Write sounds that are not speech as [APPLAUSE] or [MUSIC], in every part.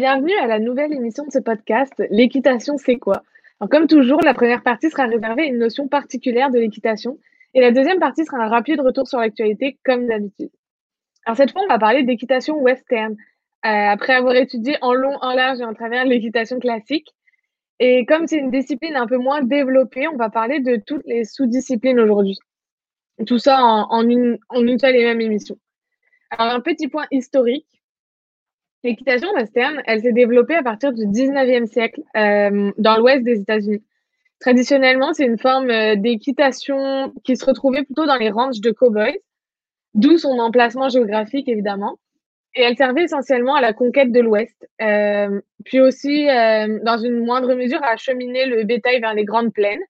Bienvenue à la nouvelle émission de ce podcast, L'équitation, c'est quoi? Comme toujours, la première partie sera réservée à une notion particulière de l'équitation et la deuxième partie sera un rapide retour sur l'actualité, comme d'habitude. Alors, cette fois, on va parler d'équitation western, euh, après avoir étudié en long, en large et en travers l'équitation classique. Et comme c'est une discipline un peu moins développée, on va parler de toutes les sous-disciplines aujourd'hui. Tout ça en, une, en une seule et même émission. Alors, un petit point historique. L'équitation western, elle s'est développée à partir du 19e siècle euh, dans l'ouest des États-Unis. Traditionnellement, c'est une forme euh, d'équitation qui se retrouvait plutôt dans les ranchs de cowboys, d'où son emplacement géographique évidemment. Et elle servait essentiellement à la conquête de l'Ouest, euh, puis aussi, euh, dans une moindre mesure, à acheminer le bétail vers les grandes plaines.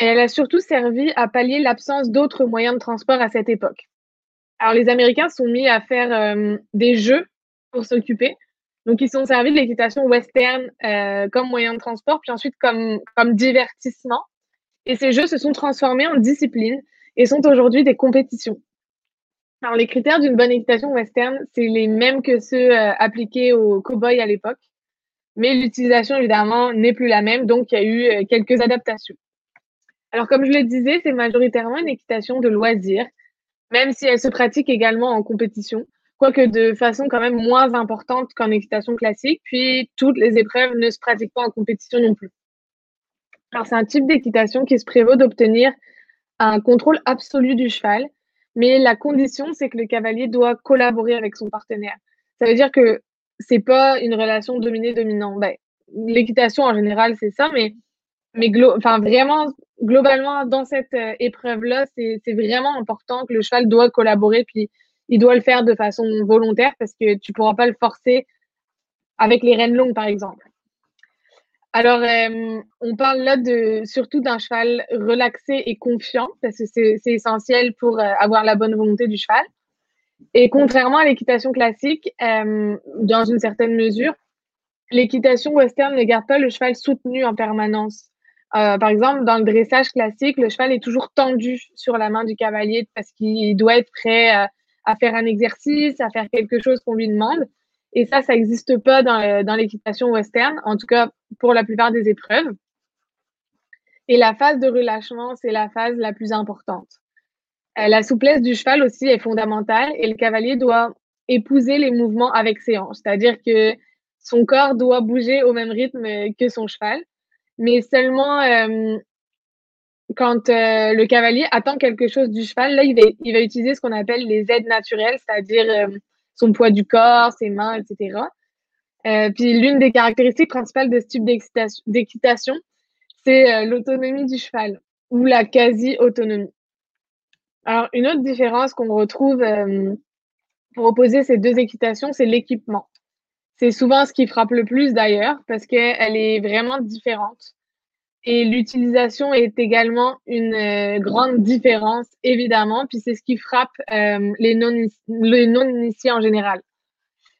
Et elle a surtout servi à pallier l'absence d'autres moyens de transport à cette époque. Alors, les Américains sont mis à faire euh, des jeux pour s'occuper. Donc, ils sont servis de l'équitation western euh, comme moyen de transport, puis ensuite comme, divertissement. Et ces jeux se sont transformés en disciplines et sont aujourd'hui des compétitions. Alors, les critères d'une bonne équitation western, c'est les mêmes que ceux euh, appliqués aux cow-boys à l'époque. Mais l'utilisation, évidemment, n'est plus la même, donc il y a eu euh, quelques adaptations. Alors, comme je le disais, c'est majoritairement une équitation de loisir, même si elle se pratique également en compétition, quoique de façon quand même moins importante qu'en équitation classique. Puis, toutes les épreuves ne se pratiquent pas en compétition non plus. Alors, c'est un type d'équitation qui se prévaut d'obtenir un contrôle absolu du cheval, mais la condition, c'est que le cavalier doit collaborer avec son partenaire. Ça veut dire que c'est pas une relation dominée-dominant. Ben, l'équitation en général, c'est ça, mais, mais enfin, vraiment, globalement, dans cette euh, épreuve-là, c'est vraiment important que le cheval doit collaborer, puis il doit le faire de façon volontaire parce que tu pourras pas le forcer avec les rênes longues, par exemple. Alors, euh, on parle là de surtout d'un cheval relaxé et confiant, parce que c'est essentiel pour euh, avoir la bonne volonté du cheval. Et contrairement à l'équitation classique, euh, dans une certaine mesure, l'équitation western ne garde pas le cheval soutenu en permanence. par exemple, dans le dressage classique, le cheval est toujours tendu sur la main du cavalier parce qu'il doit être prêt à faire un exercice, à faire quelque chose qu'on lui demande. Et ça, ça n'existe pas dans, dans l'équitation western, en tout cas pour la plupart des épreuves. Et la phase de relâchement, c'est la phase la plus importante. Euh, la souplesse du cheval aussi est fondamentale et le cavalier doit épouser les mouvements avec ses hanches, c'est-à-dire que son corps doit bouger au même rythme que son cheval, mais seulement euh, quand euh, le cavalier attend quelque chose du cheval, là, il va, il va utiliser ce qu'on appelle les aides naturelles, c'est-à-dire son poids du corps, ses mains, etc. Euh, puis l'une des caractéristiques principales de ce type d'équitation, c'est euh, l'autonomie du cheval ou la quasi-autonomie. Alors, une autre différence qu'on retrouve euh, pour opposer ces deux équitations, c'est l'équipement. C'est souvent ce qui frappe le plus d'ailleurs parce qu'elle est vraiment différente. Et l'utilisation est également une grande différence, évidemment, puis c'est ce qui frappe les non-initiés en général.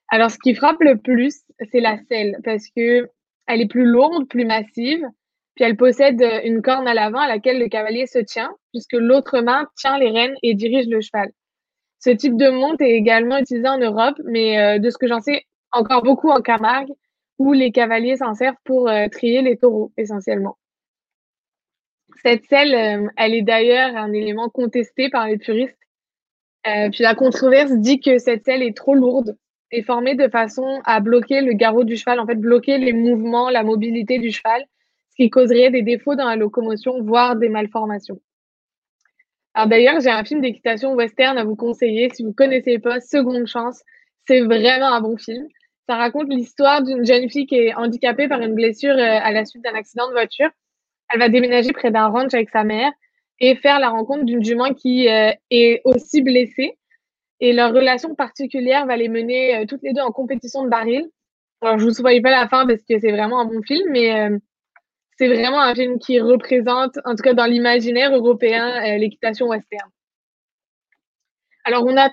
Alors, ce qui frappe le plus, c'est la selle parce que elle est plus lourde, plus massive, puis elle possède une corne à l'avant à laquelle le cavalier se tient, puisque l'autre main tient les rênes et dirige le cheval. Ce type de monte est également utilisé en Europe, mais euh, de ce que j'en sais, encore beaucoup en Camargue, où les cavaliers s'en servent pour euh, trier les taureaux, essentiellement. Cette selle, euh, elle est d'ailleurs un élément contesté par les puristes. puis la controverse dit que cette selle est trop lourde est formé de façon à bloquer le garrot du cheval, en fait, bloquer les mouvements, la mobilité du cheval, ce qui causerait des défauts dans la locomotion, voire des malformations. Alors d'ailleurs, j'ai un film d'équitation western à vous conseiller. Si vous ne connaissez pas, Seconde Chance, c'est vraiment un bon film. Ça raconte l'histoire d'une jeune fille qui est handicapée par une blessure euh, à la suite d'un accident de voiture. Elle va déménager près d'un ranch avec sa mère et faire la rencontre d'une jument qui euh, est aussi blessée et leur relation particulière va les mener euh, toutes les deux en compétition de baril. Alors, je vous souhaite pas la fin parce que c'est vraiment un bon film, mais euh, c'est vraiment un film qui représente, en tout cas dans l'imaginaire européen, l'équitation western. Alors, on a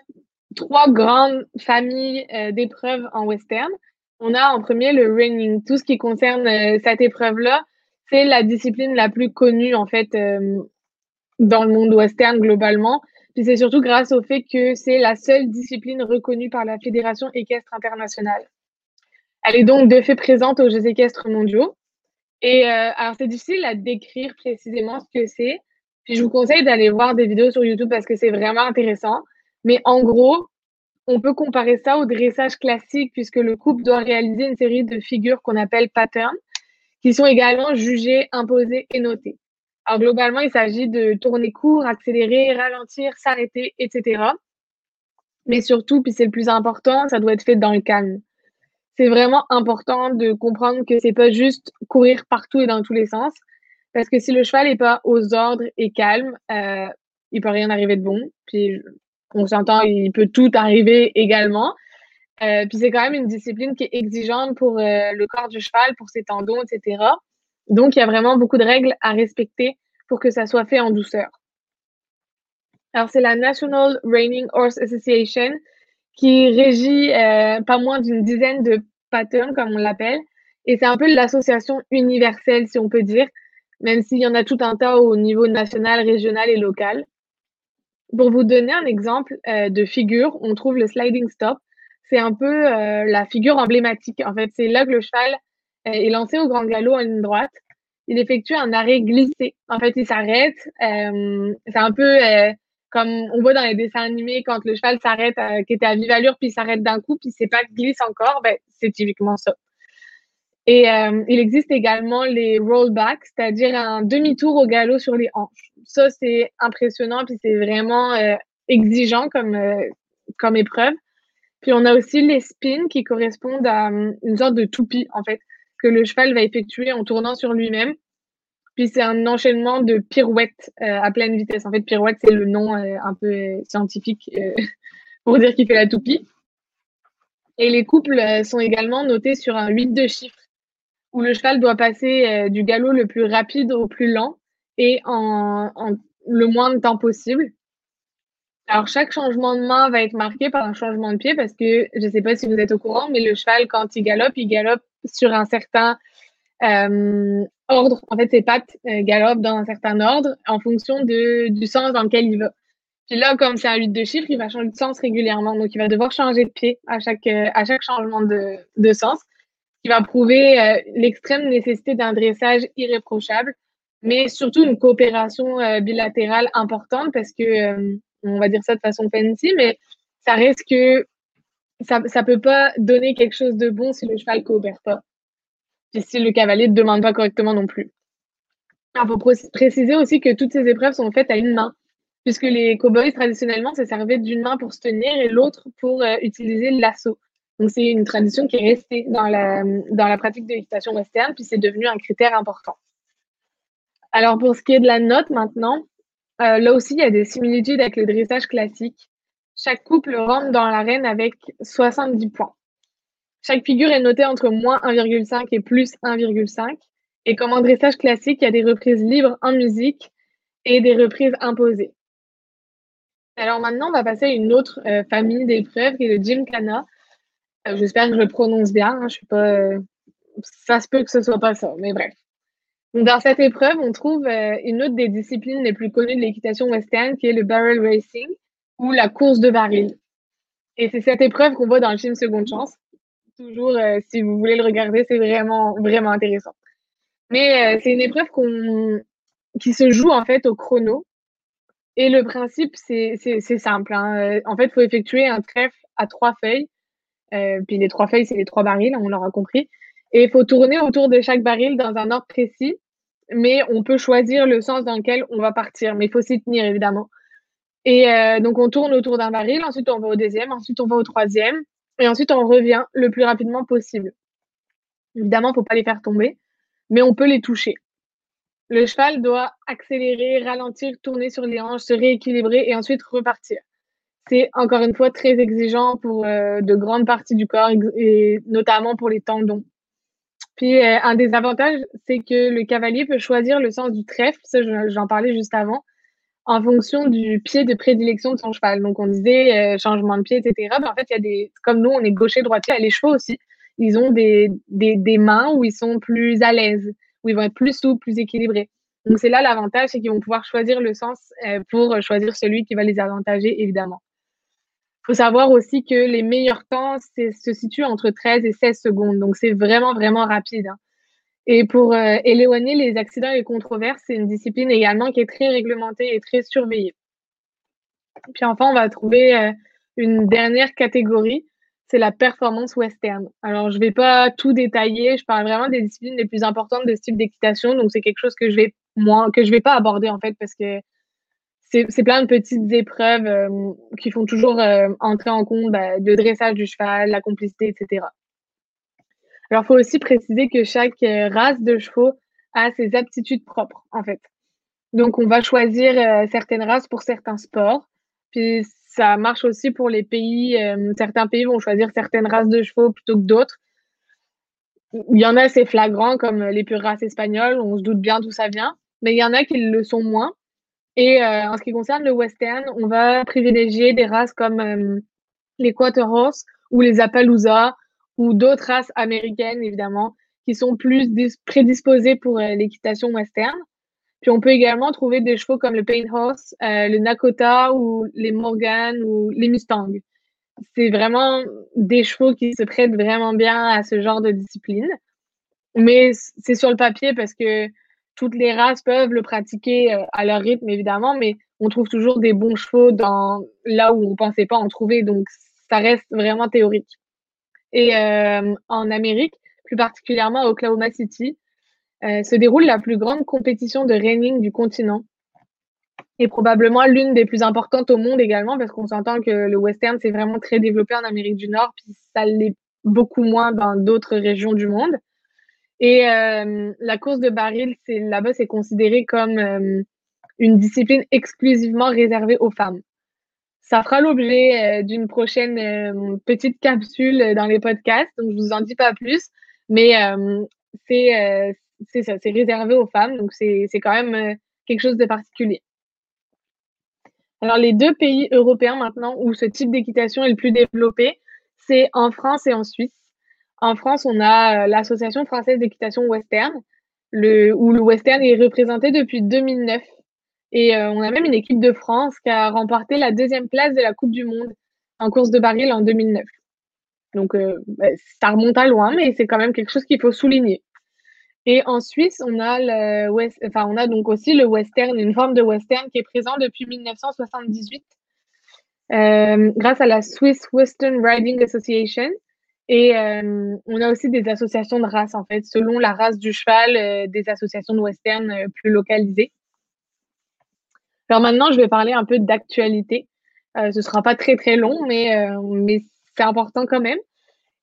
trois grandes familles d'épreuves en western. On a en premier le reining. Tout ce qui concerne cette épreuve-là, c'est la discipline la plus connue, en fait, dans le monde western globalement. Puis c'est surtout grâce au fait que c'est la seule discipline reconnue par la Fédération équestre internationale. Elle est donc de fait présente aux Jeux équestres mondiaux. Et euh, alors, c'est difficile à décrire précisément ce que c'est. Puis je vous conseille d'aller voir des vidéos sur YouTube parce que c'est vraiment intéressant. Mais en gros, on peut comparer ça au dressage classique puisque le couple doit réaliser une série de figures qu'on appelle patterns qui sont également jugées, imposées et notées. Alors globalement, il s'agit de tourner court, accélérer, ralentir, s'arrêter, etc. Mais surtout, puis c'est le plus important, ça doit être fait dans le calme. C'est vraiment important de comprendre que c'est pas juste courir partout et dans tous les sens, parce que si le cheval n'est pas aux ordres et calme, euh, il peut rien arriver de bon. Puis on s'entend, il peut tout arriver également. Euh, puis c'est quand même une discipline qui est exigeante pour euh, le corps du cheval, pour ses tendons, etc. Donc il y a vraiment beaucoup de règles à respecter pour que ça soit fait en douceur. Alors c'est la National Reining Horse Association qui régit euh, pas moins d'une dizaine de patterns, comme on l'appelle, et c'est un peu l'association universelle, si on peut dire, même s'il y en a tout un tas au niveau national, régional et local. Pour vous donner un exemple de figure, on trouve le sliding stop. C'est un peu euh, la figure emblématique. En fait, c'est là que le cheval euh, est lancé au grand galop en ligne droite. Il effectue un arrêt glissé. En fait, il s'arrête. c'est un peu comme on voit dans les dessins animés quand le cheval s'arrête, qui était à vive allure, puis s'arrête d'un coup, puis c'est pas glisse encore. Ben, c'est typiquement ça. Et euh, il existe également les rollbacks, c'est-à-dire un demi-tour au galop sur les hanches. Ça, c'est impressionnant, puis c'est vraiment euh, exigeant comme, euh, comme épreuve. Puis on a aussi les spins qui correspondent à une sorte de toupie, en fait, que le cheval va effectuer en tournant sur lui-même. Puis c'est un enchaînement de pirouettes à pleine vitesse. En fait, pirouette, c'est le nom un peu scientifique [LAUGHS] pour dire qu'il fait la toupie. Et les couples sont également notés sur un 8 de chiffres où le cheval doit passer euh, du galop le plus rapide au plus lent et en, le moins de temps possible. Alors, chaque changement de main va être marqué par un changement de pied parce que je ne sais pas si vous êtes au courant, mais le cheval, quand il galope, il galope sur un certain euh, ordre. En fait, ses pattes euh, galopent dans un certain ordre en fonction de, du sens dans lequel il va. Puis là, comme c'est un 8 de chiffres, il va changer de sens régulièrement. Donc, il va devoir changer de pied à chaque, à chaque changement de, de sens qui va prouver euh, l'extrême nécessité d'un dressage irréprochable, mais surtout une coopération euh, bilatérale importante parce que, euh, on va dire ça de façon fancy, mais ça reste que ça ne peut pas donner quelque chose de bon si le cheval coopère pas. Et si le cavalier ne demande pas correctement non plus. Il faut préciser aussi que toutes ces épreuves sont faites à une main, puisque les cowboys traditionnellement se servaient d'une main pour se tenir et l'autre pour utiliser l'assaut. Donc, c'est une tradition qui est restée dans la, dans la pratique de l'équitation western, puis c'est devenu un critère important. Alors, pour ce qui est de la note maintenant, euh, là aussi, il y a des similitudes avec le dressage classique. Chaque couple rentre dans l'arène avec 70 points. Chaque figure est notée entre moins 1,5 et plus 1,5. Et comme en dressage classique, il y a des reprises libres en musique et des reprises imposées. Alors maintenant, on va passer à une autre euh, famille d'épreuves qui est le Gymkhana. Euh, j'espère que je le prononce bien. Hein, je suis pas. Euh, ça se peut que ce soit pas ça, mais bref. Dans cette épreuve, on trouve euh, une autre des disciplines les plus connues de l'équitation western, qui est le barrel racing ou la course de baril. Et c'est cette épreuve qu'on voit dans le film Seconde Chance. Toujours, si vous voulez le regarder, c'est vraiment, vraiment intéressant. Mais c'est une épreuve qu'on, qui se joue en fait au chrono. Et le principe, c'est, simple. Hein. En fait, il faut effectuer un trèfle à trois feuilles euh, puis les trois feuilles, c'est les trois barils, on l'aura compris. Et il faut tourner autour de chaque baril dans un ordre précis, mais on peut choisir le sens dans lequel on va partir, mais il faut s'y tenir évidemment. Et euh, donc on tourne autour d'un baril, ensuite on va au deuxième, ensuite on va au troisième, et ensuite on revient le plus rapidement possible. Évidemment, il ne faut pas les faire tomber, mais on peut les toucher. Le cheval doit accélérer, ralentir, tourner sur les hanches, se rééquilibrer et ensuite repartir c'est encore une fois très exigeant pour euh, de grandes parties du corps et notamment pour les tendons. Puis euh, un des avantages, c'est que le cavalier peut choisir le sens du trèfle, ça j'en parlais juste avant, en fonction du pied de prédilection de son cheval. Donc on disait euh, changement de pied, etc. Mais en fait, il y a des, comme nous, on est gaucher droitier, les chevaux aussi, ils ont des, des, des mains où ils sont plus à l'aise, où ils vont être plus souples, plus équilibrés. Donc c'est là l'avantage, c'est qu'ils vont pouvoir choisir le sens pour choisir celui qui va les avantager, évidemment faut savoir aussi que les meilleurs temps se situent entre 13 et 16 secondes. Donc, c'est vraiment, vraiment rapide. Hein. Et pour euh, éloigner les accidents et les controverses, c'est une discipline également qui est très réglementée et très surveillée. Puis enfin, on va trouver euh, une dernière catégorie, c'est la performance western. Alors, je ne vais pas tout détailler, je parle vraiment des disciplines les plus importantes de ce type d'équitation, donc c'est quelque chose que je vais moi que je vais pas aborder en fait parce que c'est plein de petites épreuves euh, qui font toujours euh, entrer en compte bah, le dressage du cheval, la complicité, etc. Alors, il faut aussi préciser que chaque euh, race de chevaux a ses aptitudes propres, en fait. Donc, on va choisir certaines races pour certains sports. Puis, ça marche aussi pour les pays. certains pays vont choisir certaines races de chevaux plutôt que d'autres. Il y en a, c'est flagrant, comme les pures races espagnoles. On se doute bien d'où ça vient. Mais il y en a qui le sont moins. Et euh, en ce qui concerne le western, on va privilégier des races comme euh, les quarter horse ou les appaloosa ou d'autres races américaines, évidemment, qui sont plus prédisposées pour euh, l'équitation western. Puis on peut également trouver des chevaux comme le Paint Horse, le Nakota ou les Morgan ou les Mustang. C'est vraiment des chevaux qui se prêtent vraiment bien à ce genre de discipline. Mais c'est sur le papier parce que toutes les races peuvent le pratiquer euh, à leur rythme, évidemment, mais on trouve toujours des bons chevaux là où on ne pensait pas en trouver. Donc, ça reste vraiment théorique. Et euh, en Amérique, plus particulièrement à Oklahoma City, euh, se déroule la plus grande compétition de reining du continent et probablement l'une des plus importantes au monde également parce qu'on s'entend que le western c'est vraiment très développé en Amérique du Nord puis ça l'est beaucoup moins dans d'autres régions du monde. Et euh, la course de baril, c'est là-bas, c'est considéré comme euh, une discipline exclusivement réservée aux femmes. Ça fera l'objet euh, d'une prochaine petite capsule dans les podcasts, donc je vous en dis pas plus, mais c'est c'est ça, c'est réservé aux femmes, donc c'est quand même quelque chose de particulier. Alors les deux pays européens maintenant où ce type d'équitation est le plus développé, c'est en France et en Suisse. En France, on a euh, l'Association française d'équitation western, où le western est représenté depuis 2009. Et euh, on a même une équipe de France qui a remporté la deuxième place de la Coupe du Monde en course de baril en 2009. Donc, euh, bah, ça remonte à loin, mais c'est quand même quelque chose qu'il faut souligner. Et en Suisse, on a, le enfin, on a donc aussi le western, une forme de western qui est présent depuis 1978 grâce à la Swiss Western Riding Association, et euh, on a aussi des associations de races, en fait, selon la race du cheval, euh, des associations de western euh, plus localisées. Alors maintenant, je vais parler un peu d'actualité. ce ne sera pas très très long, mais, mais c'est important quand même.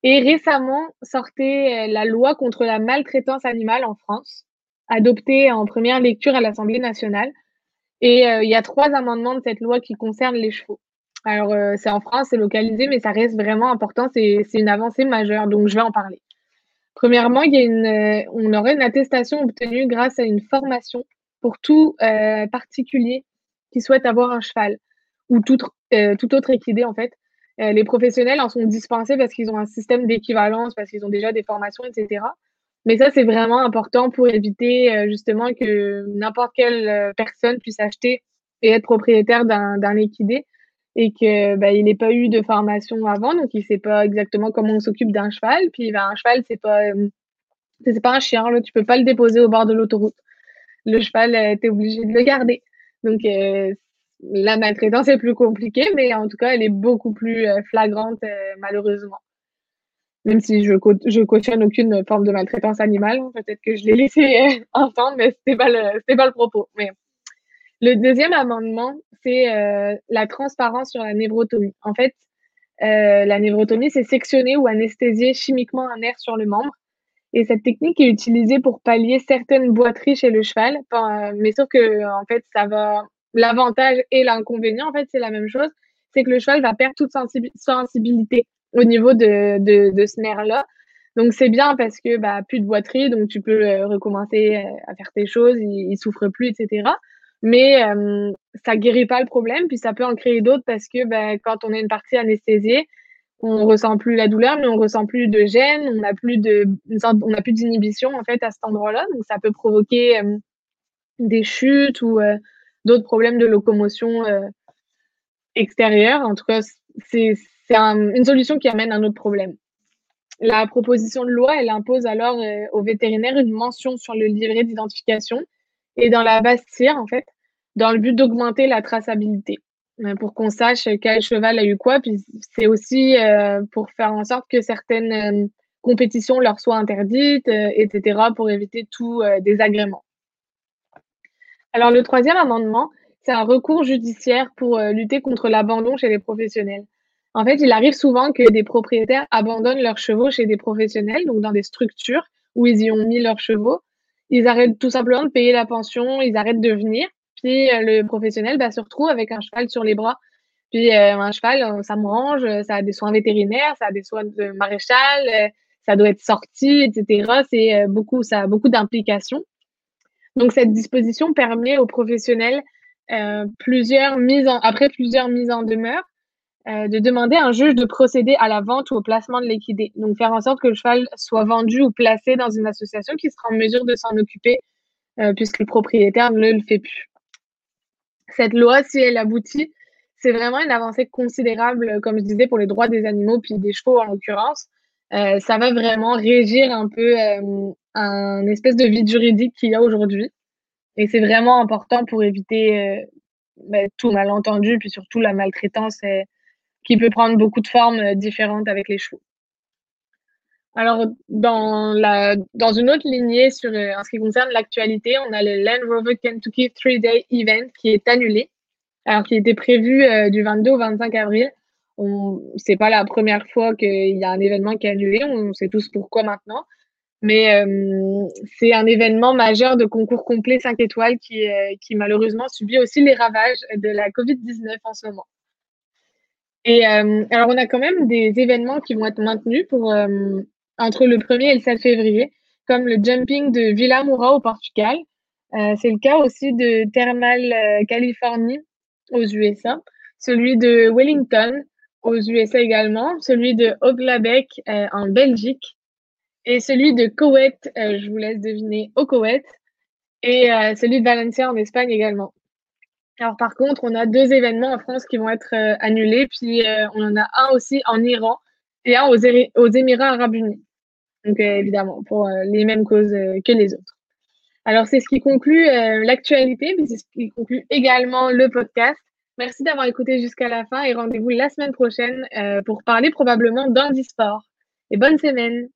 Et récemment, sortait la loi contre la maltraitance animale en France, adoptée en première lecture à l'Assemblée nationale. Et il y a trois amendements de cette loi qui concernent les chevaux. Alors, euh, c'est en France, c'est localisé, mais ça reste vraiment important. C'est une avancée majeure, donc je vais en parler. Premièrement, il y a une, euh, on aurait une attestation obtenue grâce à une formation pour tout euh, particulier qui souhaite avoir un cheval ou tout, tout autre équidé, en fait. les professionnels en sont dispensés parce qu'ils ont un système d'équivalence, parce qu'ils ont déjà des formations, etc. Mais ça, c'est vraiment important pour éviter justement que n'importe quelle personne puisse acheter et être propriétaire d'un équidé et que bah, il n'ait pas eu de formation avant, donc il sait pas exactement comment on s'occupe d'un cheval. Puis bah, un cheval, c'est pas euh, c'est pas un chien, là, tu peux pas le déposer au bord de l'autoroute. Le cheval, euh, tu es obligé de le garder. Donc euh, la maltraitance est plus compliquée, mais en tout cas, elle est beaucoup plus flagrante, malheureusement. Même si je, je cautionne aucune forme de maltraitance animale, peut-être que je l'ai laissé [LAUGHS] entendre, mais c'était pas le, pas le propos. Mais le deuxième amendement, c'est euh, la transparence sur la névrotomie. En fait, euh, la névrotomie, c'est sectionner ou anesthésier chimiquement un nerf sur le membre. Et cette technique est utilisée pour pallier certaines boiteries chez le cheval. Mais sauf que, en fait, ça va. L'avantage et l'inconvénient, en fait, c'est la même chose. C'est que le cheval va perdre toute sensibilité au niveau de, de, ce nerf-là. Donc, c'est bien parce que, bah, plus de boiterie, donc tu peux euh, recommencer à faire tes choses, il, il souffre plus, etc. Mais euh, ça guérit pas le problème, puis ça peut en créer d'autres parce que ben, quand on a une partie anesthésiée, on ressent plus la douleur, mais on ressent plus de gêne, on n'a plus de, on a plus d'inhibition en fait à cet endroit-là, donc ça peut provoquer des chutes ou d'autres problèmes de locomotion extérieure. En tout cas, c'est une solution qui amène un autre problème. La proposition de loi, elle impose alors aux vétérinaires une mention sur le livret d'identification et dans la base en fait, dans le but d'augmenter la traçabilité, pour qu'on sache quel cheval a eu quoi. Puis c'est aussi pour faire en sorte que certaines compétitions leur soient interdites, etc., pour éviter tout désagrément. Alors le troisième amendement, c'est un recours judiciaire pour lutter contre l'abandon chez les professionnels. En fait, il arrive souvent que des propriétaires abandonnent leurs chevaux chez des professionnels, donc dans des structures où ils y ont mis leurs chevaux. Ils arrêtent tout simplement de payer la pension, ils arrêtent de venir. Euh, le professionnel bah, se retrouve avec un cheval sur les bras. Puis euh, un cheval, euh, ça mange, ça a des soins vétérinaires, ça a des soins de maréchal, ça doit être sorti, etc. C'est beaucoup, ça a beaucoup d'implications. Donc cette disposition permet aux professionnels plusieurs mises après plusieurs mises en demeure de demander à un juge de procéder à la vente ou au placement de l'équidé. Donc, faire en sorte que le cheval soit vendu ou placé dans une association qui sera en mesure de s'en occuper puisque le propriétaire ne le fait plus. Cette loi, si elle aboutit, c'est vraiment une avancée considérable, comme je disais, pour les droits des animaux, puis des chevaux en l'occurrence. Euh, ça va vraiment régir un peu un espèce de vide juridique qu'il y a aujourd'hui. Et c'est vraiment important pour éviter ben, tout malentendu, puis surtout la maltraitance qui peut prendre beaucoup de formes euh, différentes avec les chevaux. Alors, dans, la, dans une autre lignée sur, euh, en ce qui concerne l'actualité, on a le Land Rover Kentucky Three Day Event qui est annulé, alors qui était prévu euh, du 22 au 25 avril. C'est pas la première fois qu'il y a un événement qui est annulé, on sait tous pourquoi maintenant. Mais c'est un événement majeur de concours complet 5 étoiles qui, qui malheureusement subit aussi les ravages de la COVID-19 en ce moment. Et euh, alors, on a quand même des événements qui vont être maintenus pour, euh, entre le 1er et le 7 février, comme le jumping de Villa Moura au Portugal. Euh, c'est le cas aussi de Thermal Californie aux USA, celui de Wellington aux USA également, celui de Oglabec en Belgique et celui de Koweït, je vous laisse deviner, au Koweït, et celui de Valencia en Espagne également. Alors par contre, on a deux événements en France qui vont être euh, annulés, puis euh, on en a un aussi en Iran et un aux Émirats arabes unis. Donc euh, évidemment, pour les mêmes causes que les autres. Alors c'est ce qui conclut l'actualité, mais c'est ce qui conclut également le podcast. Merci d'avoir écouté jusqu'à la fin et rendez-vous la semaine prochaine pour parler probablement d'un sport. Et bonne semaine